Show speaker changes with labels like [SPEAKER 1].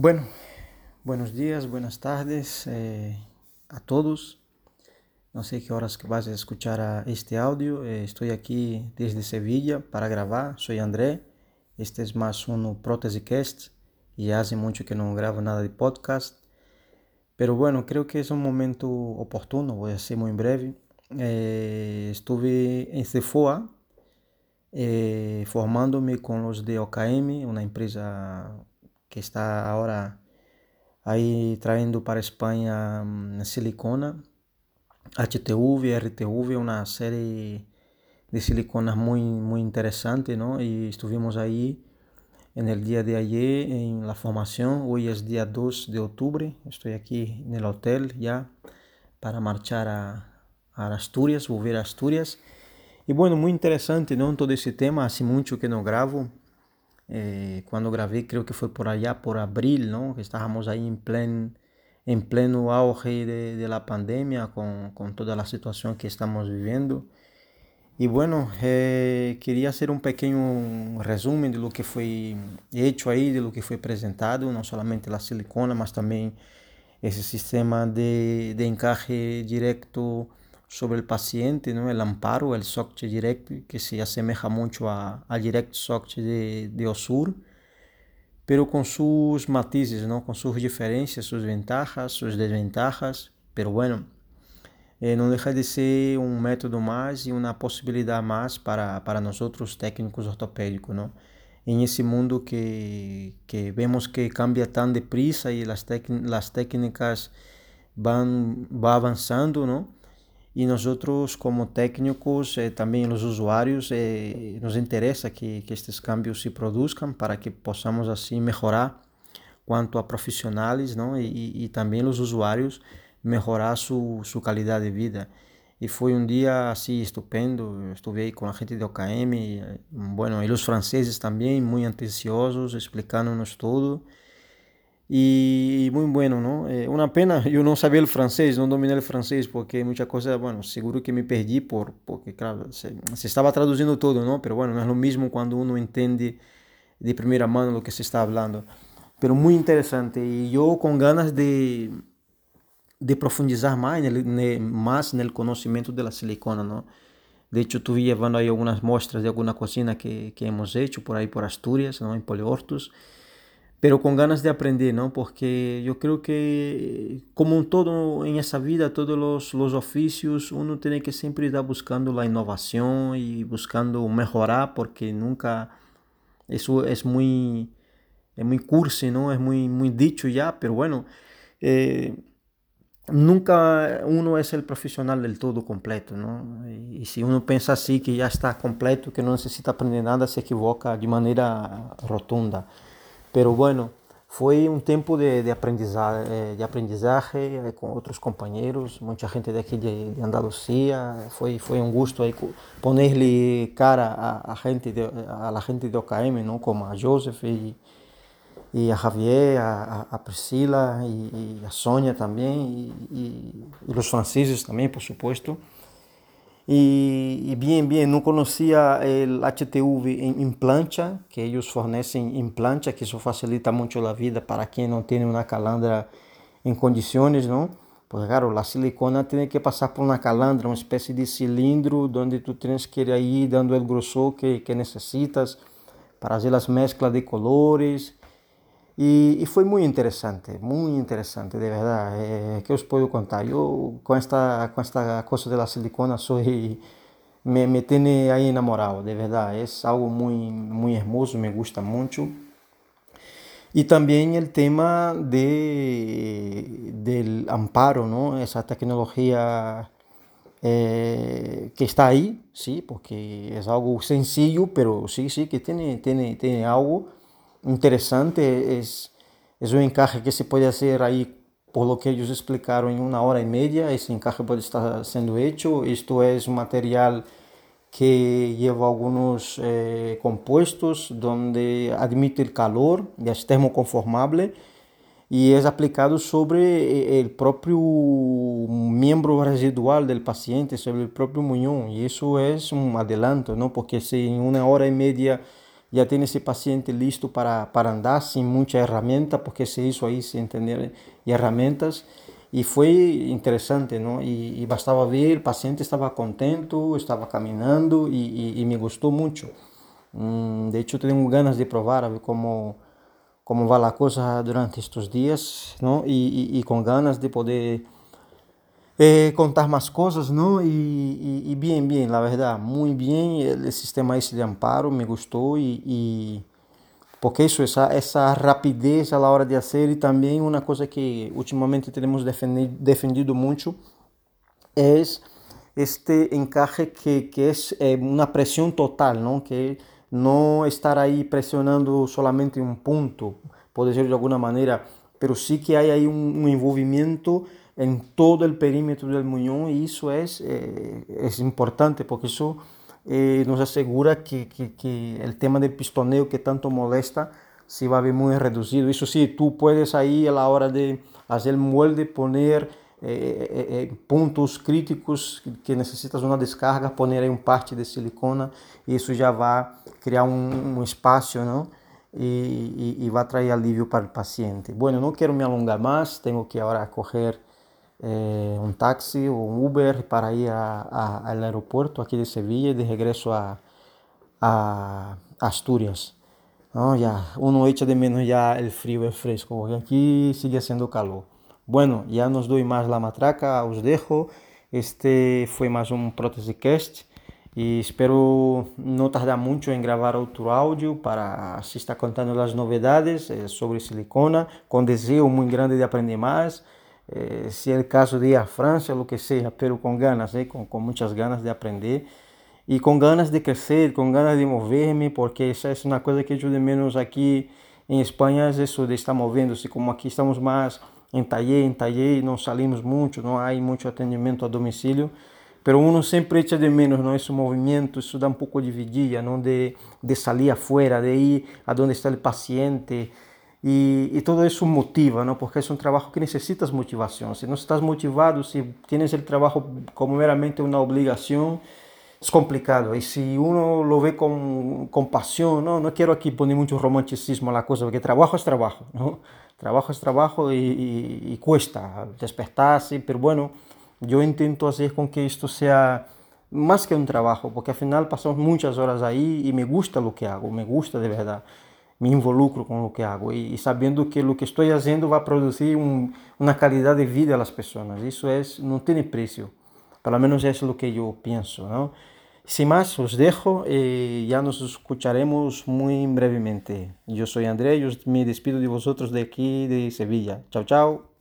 [SPEAKER 1] Bueno, buenos días, buenas tardes eh, a todos. No sé qué horas vas a escuchar este audio. Eh, estoy aquí desde Sevilla para grabar. Soy André. Este es más un Cast y hace mucho que no grabo nada de podcast. Pero bueno, creo que es un momento oportuno. Voy a ser muy breve. Eh, estuve en Cefoa formándome con los de OKM, una empresa que está ahora ahí trayendo para España mm, silicona, HTV, RTV, una serie de siliconas muy, muy interesante, ¿no? Y estuvimos ahí en el día de ayer en la formación, hoy es día 2 de octubre, estoy aquí en el hotel ya para marchar a, a Asturias, volver a Asturias. Y bueno, muy interesante, ¿no? Todo ese tema, hace mucho que no grabo, eh, cuando grabé creo que fue por allá, por abril, ¿no? Que estábamos ahí en, plen, en pleno auge de, de la pandemia, con, con, toda la situación que estamos viviendo. Y bueno, eh, quería hacer un pequeño resumen de lo que fue hecho ahí, de lo que fue presentado, no solamente la silicona, mas también ese sistema de, de encaje directo sobre el paciente, ¿no? el amparo, el SOCT Direct, que se asemeja mucho a, al Direct SOCT de, de Osur, pero con sus matices, ¿no? con sus diferencias, sus ventajas, sus desventajas, pero bueno, eh, no deja de ser un método más y una posibilidad más para, para nosotros técnicos ortopédicos, ¿no? En ese mundo que, que vemos que cambia tan deprisa y las, las técnicas van va avanzando, ¿no? y nosotros como técnicos, eh, también los usuarios, eh, nos interesa que, que, estos cambios se produzcan para que podamos así mejorar cuanto a profesionales ¿no? y, y también los usuarios mejorar su, su, calidad de vida. Y fue un día así estupendo, estuve ahí con la gente de OKM, y, bueno, y los franceses también muy atenciosos, explicándonos todo y muy bueno, ¿no? Eh, una pena, yo no sabía el francés, no dominé el francés porque muchas cosas, bueno, seguro que me perdí por, porque, claro, se, se, estaba traduciendo todo, ¿no? Pero bueno, no es lo mismo cuando uno entiende de primera mano lo que se está hablando. Pero muy interesante y yo con ganas de, de profundizar más en, el, más en el conocimiento de la silicona, ¿no? De hecho, estuve llevando ahí algunas muestras de alguna cocina que, que hemos hecho por ahí por Asturias, ¿no? En Poliortus pero con ganas de aprender, ¿no? Porque yo creo que, como todo en esa vida, todos los, los oficios, uno tiene que siempre estar buscando la innovación y buscando mejorar, porque nunca, eso es muy, es muy cursi, ¿no? Es muy, muy dicho ya, pero bueno, eh, nunca uno es el profesional del todo completo, ¿no? Y, si uno piensa así, que ya está completo, que no necesita aprender nada, se equivoca de manera rotunda. Pero bueno, fue un tiempo de, de, aprendizaje, eh, de aprendizaje eh, con otros compañeros, mucha gente de aquí de, de Andalucía. Fue, fue un gusto ahí ponerle cara a, a, gente de, a la gente de OKM, ¿no? como a Joseph y, y a Javier, a, a Priscila y, y, a Sonia también, y, y los franceses también, por supuesto. Y, y, bien, bien, no conocía HTV en, plancha, que ellos fornecen en plancha, que eso facilita mucho la vida para quien no tiene una calandra en condiciones, ¿no? Pues claro, la silicona tiene que pasar por una calandra, una especie de cilindro donde tú tienes que ir dando el grosor que, que necesitas para hacer las mezclas de colores e, e, foi muito interessante, muito interessante, de verdade. É, que eu posso contar? Eu, com esta, com esta coisa da silicona, sou me, me tiene aí na moral, de verdade. É algo muito, muito hermoso, me gusta muito. E também o tema de, del amparo, não? essa tecnologia eh, que está aí, sim, porque é algo sencillo, mas sim, sim, que tem, tem, tem algo interesante, es, es un encaje que se puede hacer ahí por lo que ellos explicaron en una hora y media, ese encaje puede estar siendo hecho, esto es un material que lleva algunos eh, compuestos donde admite el calor, y es termoconformable y es aplicado sobre eh, el propio miembro residual del paciente, sobre el propio muñón. Y eso es un adelanto, ¿no? porque si en una hora y media ya tiene ese paciente listo para, para andar sin mucha herramienta, porque se hizo ahí sin tener herramientas. Y fue interesante, ¿no? Y, bastaba ver, el paciente estaba contento, estaba caminando y, me gustó mucho. Mm, de hecho, tengo ganas de probar a ver cómo, cómo va la cosa durante estos días, ¿no? Y, con ganas de poder eh, contar más cosas, ¿no? Y, bien, bien, la verdad, muy bien. El, sistema ese de amparo me gustó y porque isso, essa, essa rapidez a la hora de hacer e também uma coisa que ultimamente temos defendido, defendido muito é este encaje que, que é, uma pressão total, não? que não estar aí pressionando solamente um ponto, pode ser de alguma maneira, pero sí que há aí um, um envolvimento em todo o perímetro do muñón e isso é, é, é importante porque isso eh, nos asegura que, que, que, el tema del pistoneo que tanto molesta se va a ver muy reducido. Eso sí, tú puedes ahí a la hora de hacer el molde poner eh, eh, eh pontos críticos que necessitas uma descarga, poner aí um parte de silicona e isso já vai criar um, um espaço, não? E, e, e vai trazer alívio para o paciente. Bueno, não quero me alongar mais, tenho que agora correr eh, un taxi o un Uber para ir al aeropuerto aquí de Sevilla y de regreso a, Asturias. ¿no? Ya uno echa de menos ya el frío, el fresco, porque aquí sigue haciendo calor. Bueno, ya nos doy más la matraca, os dejo. Este fue más un Protesicast y espero no tardar mucho en grabar otro audio para así estar contando las novedades eh, sobre silicona, con deseo muy grande de aprender más. Eh, se é o caso de ir à França, o que seja, pero com ganas, eh, com, com muitas ganas de aprender e com ganas de crescer, com ganas de mover-me, porque essa é uma coisa que eu de menos aqui em Espanha, é isso de estar movendo-se, como aqui estamos mais em taller, em taller, não salimos muito, não há muito atendimento a domicílio, pero uno sempre echa de menos não esse movimento, isso dá um pouco de vidilla, não de, de salir afuera, de ir a onde está o paciente, e, e, todo isso motiva, ¿no? porque é um trabalho que necessitas motivação. Se não estás motivado, se tienes o trabalho como meramente uma obrigação, é complicado. E se uno lo vê com, com pasión, não, não quero aqui poner muito romanticismo a la cosa, porque trabalho é trabalho. ¿no? Trabajo es trabajo y, y, y cuesta despertarse, pero bueno, yo intento hacer con que esto sea más que un trabajo, porque al final pasamos muchas horas ahí y me gusta lo que hago, me gusta de verdad. Me involucro com o que hago e, sabendo que o que estou fazendo vai produzir um, uma qualidade de vida às pessoas. Isso é, não tem preço. Pelo menos é o que eu penso. Não? Sem mais, os deixo e já nos escucharemos muito brevemente. Eu sou André e me despido de vosotros de aqui de Sevilla. Tchau, tchau.